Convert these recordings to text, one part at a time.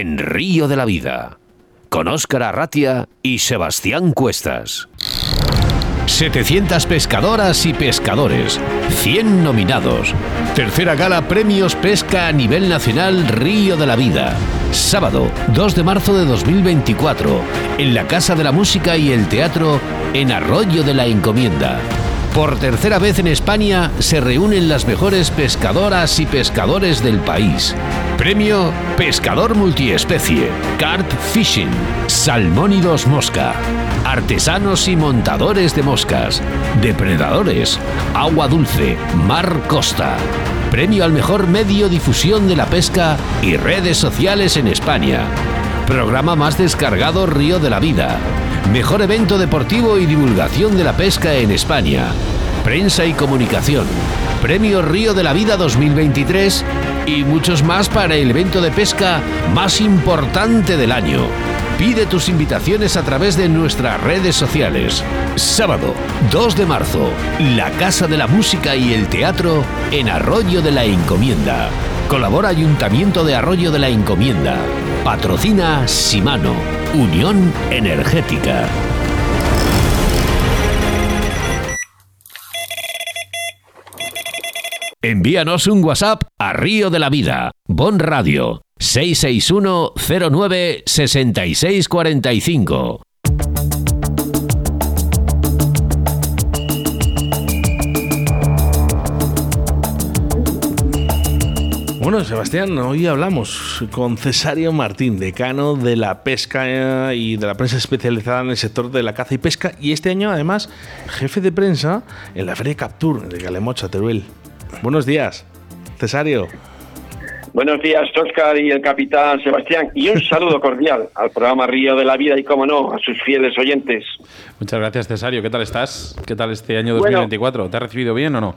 en Río de la Vida, con Óscar Arratia y Sebastián Cuestas. 700 pescadoras y pescadores, 100 nominados. Tercera gala Premios Pesca a nivel nacional Río de la Vida. Sábado 2 de marzo de 2024, en la Casa de la Música y el Teatro en Arroyo de la Encomienda. Por tercera vez en España se reúnen las mejores pescadoras y pescadores del país. Premio Pescador Multiespecie, Carp Fishing, Salmónidos Mosca, Artesanos y Montadores de Moscas, Depredadores, Agua Dulce, Mar Costa. Premio al mejor medio difusión de la pesca y redes sociales en España. Programa más descargado Río de la Vida. Mejor evento deportivo y divulgación de la pesca en España. Prensa y comunicación. Premio Río de la Vida 2023 y muchos más para el evento de pesca más importante del año. Pide tus invitaciones a través de nuestras redes sociales. Sábado 2 de marzo, la Casa de la Música y el Teatro en Arroyo de la Encomienda. Colabora Ayuntamiento de Arroyo de la Encomienda. Patrocina Simano, Unión Energética. Envíanos un WhatsApp a Río de la Vida, Bon Radio, 661 09 6645. Bueno, Sebastián, hoy hablamos con Cesario Martín, decano de la pesca y de la prensa especializada en el sector de la caza y pesca, y este año además jefe de prensa en la Feria Captur de Galemocha, Teruel. Buenos días, Cesario. Buenos días, Oscar y el capitán Sebastián. Y un saludo cordial al programa Río de la Vida y, como no, a sus fieles oyentes. Muchas gracias, Cesario. ¿Qué tal estás? ¿Qué tal este año 2024? ¿Te ha recibido bien o no?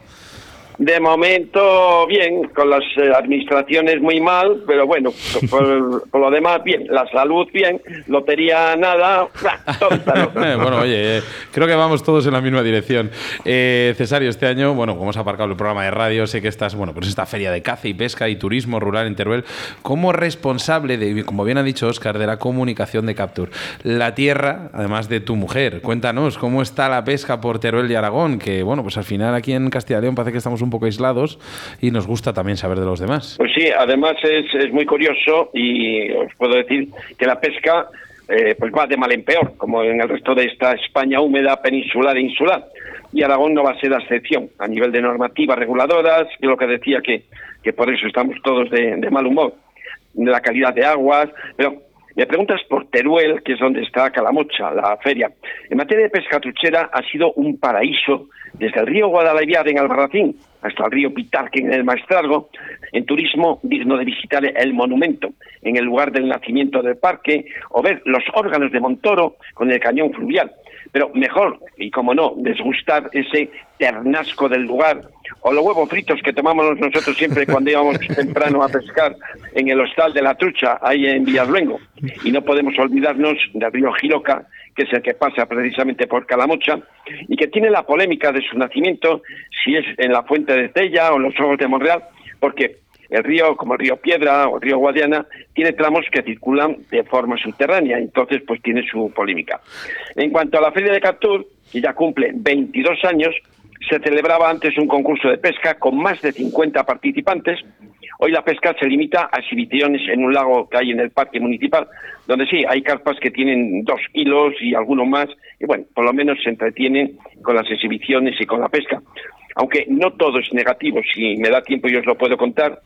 De momento, bien, con las eh, administraciones muy mal, pero bueno, por, lo demás, bien. La salud, bien. Lotería, nada. Todo bueno, oye, eh, creo que vamos todos en la misma dirección. Eh, Cesario, este año, bueno, como hemos aparcado el programa de radio, sé que estás, bueno, pues esta feria de caza y pesca y turismo rural en Teruel, como responsable de, como bien ha dicho Oscar, de la comunicación de Capture. La tierra, además de tu mujer. Cuéntanos, ¿cómo está la pesca por Teruel y Aragón? Que, bueno, pues al final aquí en Castilla y León parece que estamos un poco aislados y nos gusta también saber de los demás. Pues sí, además es, es muy curioso y os puedo decir que la pesca eh, pues va de mal en peor, como en el resto de esta España húmeda, peninsular e insular. Y Aragón no va a ser la excepción a nivel de normativas reguladoras, y lo que decía que, que por eso estamos todos de, de mal humor, de la calidad de aguas, pero me preguntas por Teruel, que es donde está Calamocha, la feria. En materia de pesca truchera ha sido un paraíso desde el río Guadalajara en Albarracín hasta el río Pitarque en el Maestrazgo, en turismo digno de visitar el monumento en el lugar del nacimiento del parque o ver los órganos de Montoro con el cañón fluvial. Pero mejor, y como no, desgustar ese ternasco del lugar o los huevos fritos que tomamos nosotros siempre cuando íbamos temprano a pescar en el hostal de la trucha, ahí en Villasluengo. Y no podemos olvidarnos del río Giloca, que es el que pasa precisamente por Calamocha, y que tiene la polémica de su nacimiento, si es en la fuente de Tella o en los ojos de Monreal, porque el río, como el río Piedra o el río Guadiana, tiene tramos que circulan de forma subterránea, entonces pues tiene su polémica. En cuanto a la Feria de Captur, que ya cumple 22 años, se celebraba antes un concurso de pesca con más de 50 participantes. Hoy la pesca se limita a exhibiciones en un lago que hay en el parque municipal, donde sí, hay carpas que tienen dos kilos y algunos más, y bueno, por lo menos se entretienen con las exhibiciones y con la pesca. Aunque no todo es negativo, si me da tiempo yo os lo puedo contar,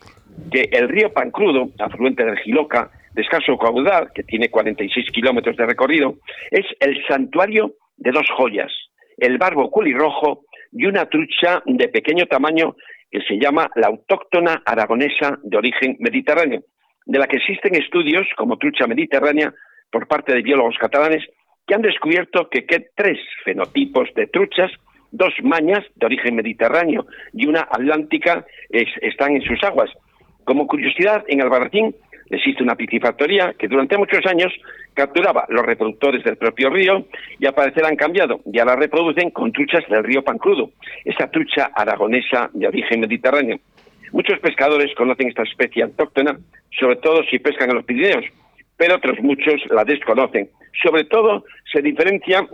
que el río Pancrudo, afluente del Giloca, de escaso caudal, que tiene 46 kilómetros de recorrido, es el santuario de dos joyas, el barbo culirrojo y una trucha de pequeño tamaño que se llama la autóctona aragonesa de origen mediterráneo, de la que existen estudios como trucha mediterránea por parte de biólogos catalanes que han descubierto que, tres fenotipos de truchas, dos mañas de origen mediterráneo y una atlántica están en sus aguas. Como curiosidad, en Albarracín existe una piscifactoría que durante muchos años capturaba los reproductores del propio río y al parecer han cambiado y ahora reproducen con truchas del río Pancrudo, esa trucha aragonesa de origen mediterráneo. Muchos pescadores conocen esta especie autóctona, sobre todo si pescan en los Pirineos, pero otros muchos la desconocen. Sobre todo se diferencia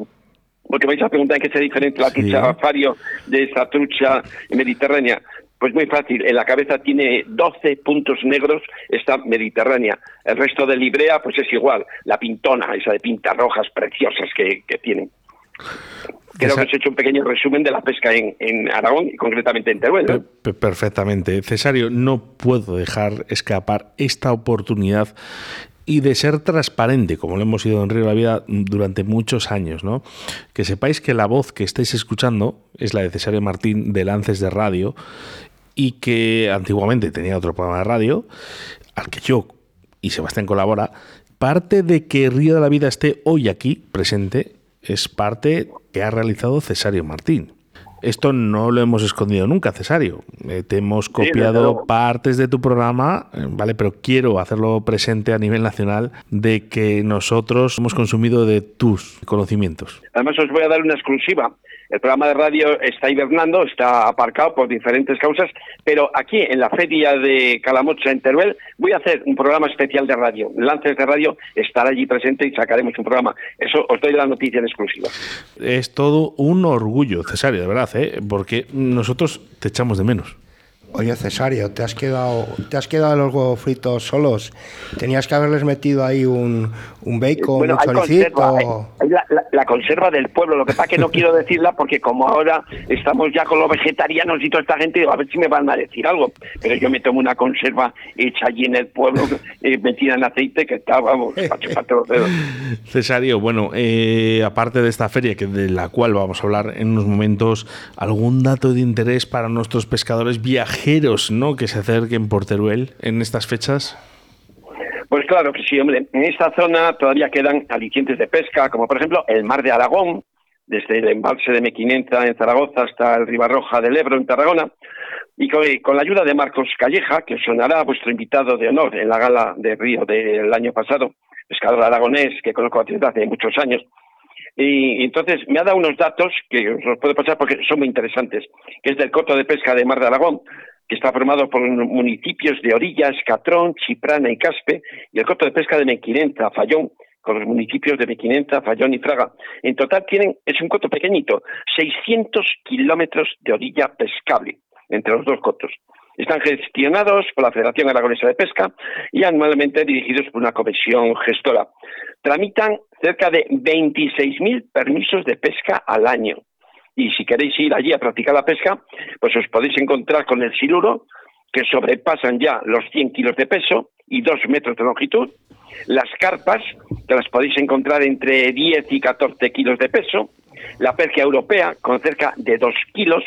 porque vais a preguntar en qué se diferencia la trucha fario de esa trucha mediterránea. Pues muy fácil, en la cabeza tiene 12 puntos negros esta mediterránea. El resto de Librea pues es igual, la pintona, esa de pintas rojas preciosas que, tienen. Creo que os he hecho un pequeño resumen de la pesca en, Aragón y concretamente en Teruel. Perfectamente. Cesario, no puedo dejar escapar esta oportunidad y de ser transparente, como lo hemos sido en Río de la Vida durante muchos años, ¿no? Que sepáis que la voz que estáis escuchando es la de Cesario Martín de Lances de Radio y que antiguamente tenía otro programa de radio al que yo y Sebastián colabora. Parte de que Río de la Vida esté hoy aquí presente es parte que ha realizado Cesario Martín. Esto no lo hemos escondido nunca, Cesario. Eh, te hemos copiado partes de tu programa, eh, ¿vale? Pero quiero hacerlo presente a nivel nacional de que nosotros hemos consumido de tus conocimientos. Además, os voy a dar una exclusiva. El programa de radio está hibernando, está aparcado por diferentes causas, pero aquí en la feria de Calamocha en Teruel voy a hacer un programa especial de radio. Lances de radio estará allí presente y sacaremos un programa. Eso os doy la noticia en exclusiva. Es todo un orgullo, Cesario, de verdad, ¿eh? porque nosotros te echamos de menos. Oye, Cesario, te has quedado, te has quedado los huevos fritos solos. Tenías que haberles metido ahí un, un bacon, un choricito. la, conserva del pueblo. Lo que pasa es que no quiero decirla porque como ahora estamos ya con los vegetarianos y toda esta gente, a ver si me van a decir algo. Pero yo me tomo una conserva hecha allí en el pueblo, eh, metida en aceite, que está, vamos, para los dedos. Cesario, bueno, eh, aparte de esta feria, que de la cual vamos a hablar en unos momentos, ¿algún dato de interés para nuestros pescadores viajeros? ¿No? que se acerquen por Teruel en estas fechas? Pues claro que sí, hombre. En esta zona todavía quedan alicientes de pesca, como por ejemplo el mar de Aragón, desde el embalse de Mequinenza en Zaragoza hasta el Ribarroja del Ebro en Tarragona, y con, la ayuda de Marcos Calleja, que sonará vuestro invitado de honor en la gala de Río del año pasado, pescador aragonés que conozco desde hace muchos años, y entonces me ha dado unos datos que os los puedo pasar porque son muy interesantes, que es del coto de pesca de Mar de Aragón, está formado por municipios de Orillas, Catrón, Chiprana y Caspe, y el coto de pesca de Mequinenza, Fallón, con los municipios de Mequinenza, Fallón y Fraga. En total tienen, es un coto pequeñito, 600 kilómetros de orilla pescable entre los dos cotos. Están gestionados por la Federación Aragonesa de Pesca y anualmente dirigidos por una comisión gestora. Tramitan cerca de 26.000 permisos de pesca al año y si queréis ir allí a practicar la pesca, pues os podéis encontrar con el siluro, que sobrepasan ya los 100 kilos de peso y 2 metros de longitud, las carpas, que las podéis encontrar entre 10 y 14 kilos de peso, la perca europea, con cerca de 2 kilos,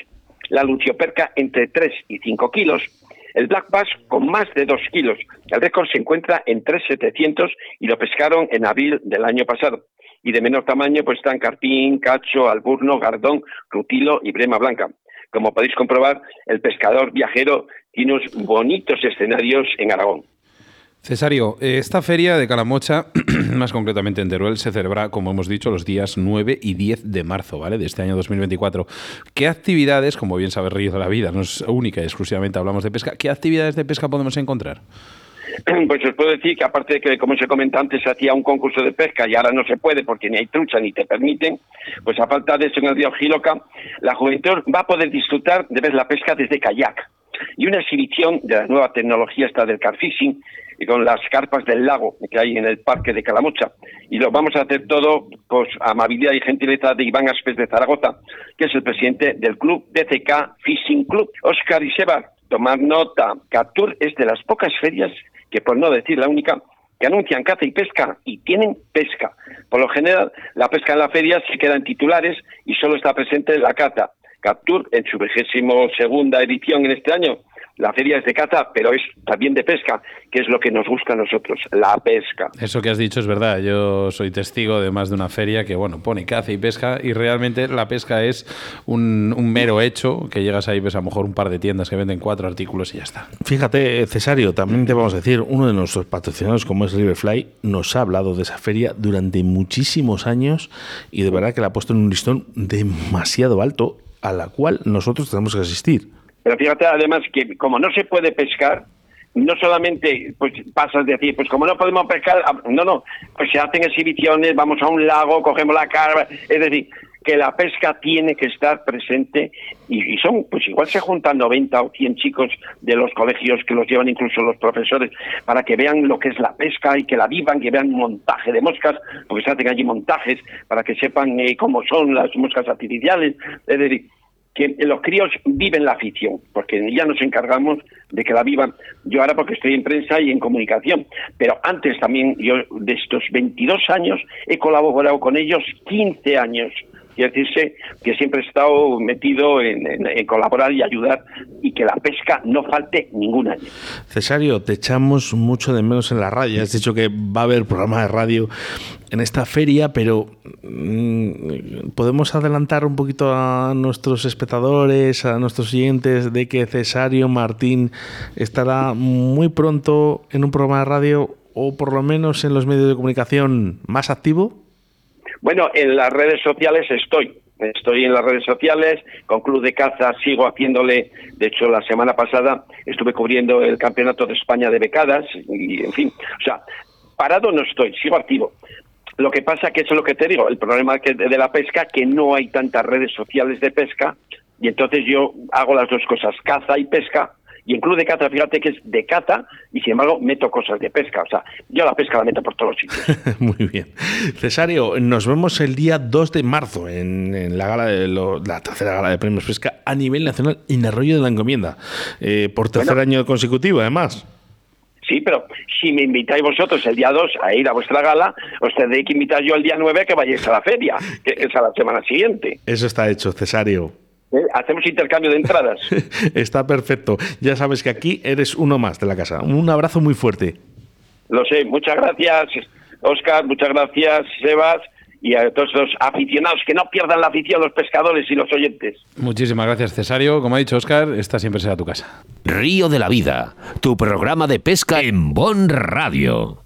la lucioperca entre 3 y 5 kilos, el black bass con más de 2 kilos. El récord se encuentra en 3,700 y lo pescaron en abril del año pasado y de menor tamaño pues están carpín, cacho, alburno, gardón, rutilo y brema blanca. Como podéis comprobar, el pescador viajero tiene unos bonitos escenarios en Aragón. Cesario, esta feria de Calamocha, más concretamente en Teruel, se celebra, como hemos dicho, los días 9 y 10 de marzo, ¿vale? De este año 2024. ¿Qué actividades, como bien sabe Río de la Vida, no es única y exclusivamente hablamos de pesca, qué actividades de pesca podemos encontrar? Pues os puedo decir que aparte de que, como se comenta antes, se hacía un concurso de pesca y ahora no se puede porque ni hay trucha ni te permiten, pues a falta de eso en el río Giloca, la juventud va a poder disfrutar de ver la pesca desde kayak y una exhibición de la nueva tecnología esta del car fishing y con las carpas del lago que hay en el parque de Calamocha. Y lo vamos a hacer todo pues amabilidad y gentileza de Iván Aspes de Zaragoza, que es el presidente del club DCK Fishing Club. Oscar y Seba, tomar nota, Captur es de las pocas ferias que por no decir la única, que anuncian caza y pesca y tienen pesca. Por lo general, la pesca en la feria se queda en titulares y solo está presente la caza. Captur, en su vigésimo segunda edición en este año, la feria es de caza, pero es también de pesca, que es lo que nos gusta a nosotros, la pesca. Eso que has dicho es verdad. Yo soy testigo de más de una feria que, bueno, pone caza y pesca y realmente la pesca es un, mero hecho, que llegas ahí, ves a lo mejor un par de tiendas que venden cuatro artículos y ya está. Fíjate, Cesario, también te vamos a decir, uno de nuestros patrocinadores, como es Riverfly, nos ha hablado de esa feria durante muchísimos años y de verdad que la ha puesto en un listón demasiado alto a la cual nosotros tenemos que asistir. Pero fíjate además que como no se puede pescar, no solamente pues pasas de decir, pues como no podemos pescar, ah, no, no, pues se hacen exhibiciones, vamos a un lago, cogemos la carga, es decir, que la pesca tiene que estar presente y, son, pues igual se juntan 90 o 100 chicos de los colegios que los llevan incluso los profesores para que vean lo que es la pesca y que la vivan, que vean montaje de moscas, porque se hacen allí montajes para que sepan eh, cómo son las moscas artificiales, es decir, que los críos viven la afición, porque ya nos encargamos de que la vivan. Yo ahora porque estoy en prensa y en comunicación, pero antes también yo de estos 22 años he colaborado con ellos 15 años Quiere decirse que siempre he estado metido en, colaborar y ayudar y que la pesca no falte ningún año. Cesario, te echamos mucho de menos en la radio. Has dicho que va a haber programa de radio en esta feria, pero mm, ¿podemos adelantar un poquito a nuestros espectadores, a nuestros oyentes, de que Cesario Martín estará muy pronto en un programa de radio o por lo menos en los medios de comunicación más activo? Bueno, en las redes sociales estoy. Estoy en las redes sociales, con Club de Caza sigo haciéndole, de hecho la semana pasada estuve cubriendo el Campeonato de España de becadas y en fin, o sea, parado no estoy, sigo activo. Lo que pasa que eso es lo que te digo, el problema de la pesca que no hay tantas redes sociales de pesca y entonces yo hago las dos cosas, caza y pesca, y en Club de Caza, fíjate que es de caza y sin embargo meto cosas de pesca. O sea, yo la pesca la meto por todos los sitios. Muy bien. Cesario, nos vemos el día 2 de marzo en, la gala de la tercera gala de premios pesca a nivel nacional en Arroyo de la Encomienda. Eh, por tercer año consecutivo, además. Sí, pero si me invitáis vosotros el día 2 a ir a vuestra gala, os tendré que invitar yo el día 9 a que vayáis a la feria, que es a la semana siguiente. Eso está hecho, Cesario. ¿Eh? Hacemos intercambio de entradas. Está perfecto. Ya sabes que aquí eres uno más de la casa. Un abrazo muy fuerte. Lo sé. Muchas gracias, Oscar. Muchas gracias, Sebas. Y a todos los aficionados que no pierdan la afición, los pescadores y los oyentes. Muchísimas gracias, Cesario. Como ha dicho Oscar, esta siempre será tu casa. Río de la Vida, tu programa de pesca en Bon Radio.